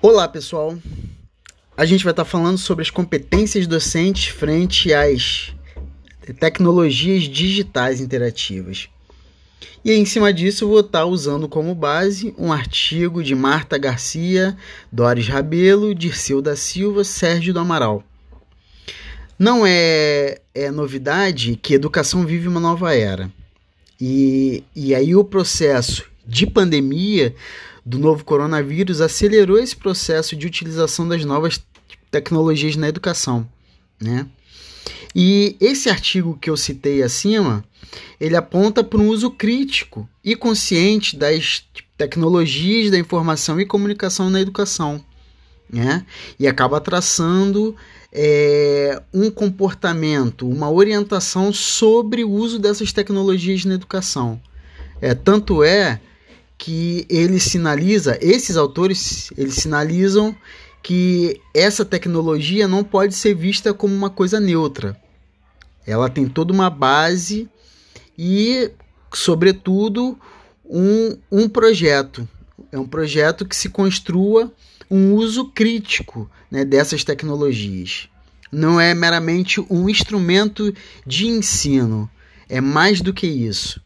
Olá, pessoal. A gente vai estar falando sobre as competências docentes frente às tecnologias digitais interativas. E em cima disso, eu vou estar usando como base um artigo de Marta Garcia, Doris Rabelo, Dirceu da Silva, Sérgio do Amaral. Não é, é novidade que educação vive uma nova era. E, e aí o processo de pandemia do novo coronavírus acelerou esse processo de utilização das novas tecnologias na educação, né? E esse artigo que eu citei acima, ele aponta para um uso crítico e consciente das tecnologias da informação e comunicação na educação, né? E acaba traçando é, um comportamento, uma orientação sobre o uso dessas tecnologias na educação. É, tanto é que ele sinaliza, esses autores, eles sinalizam que essa tecnologia não pode ser vista como uma coisa neutra. Ela tem toda uma base e, sobretudo, um, um projeto. É um projeto que se construa um uso crítico né, dessas tecnologias. Não é meramente um instrumento de ensino, é mais do que isso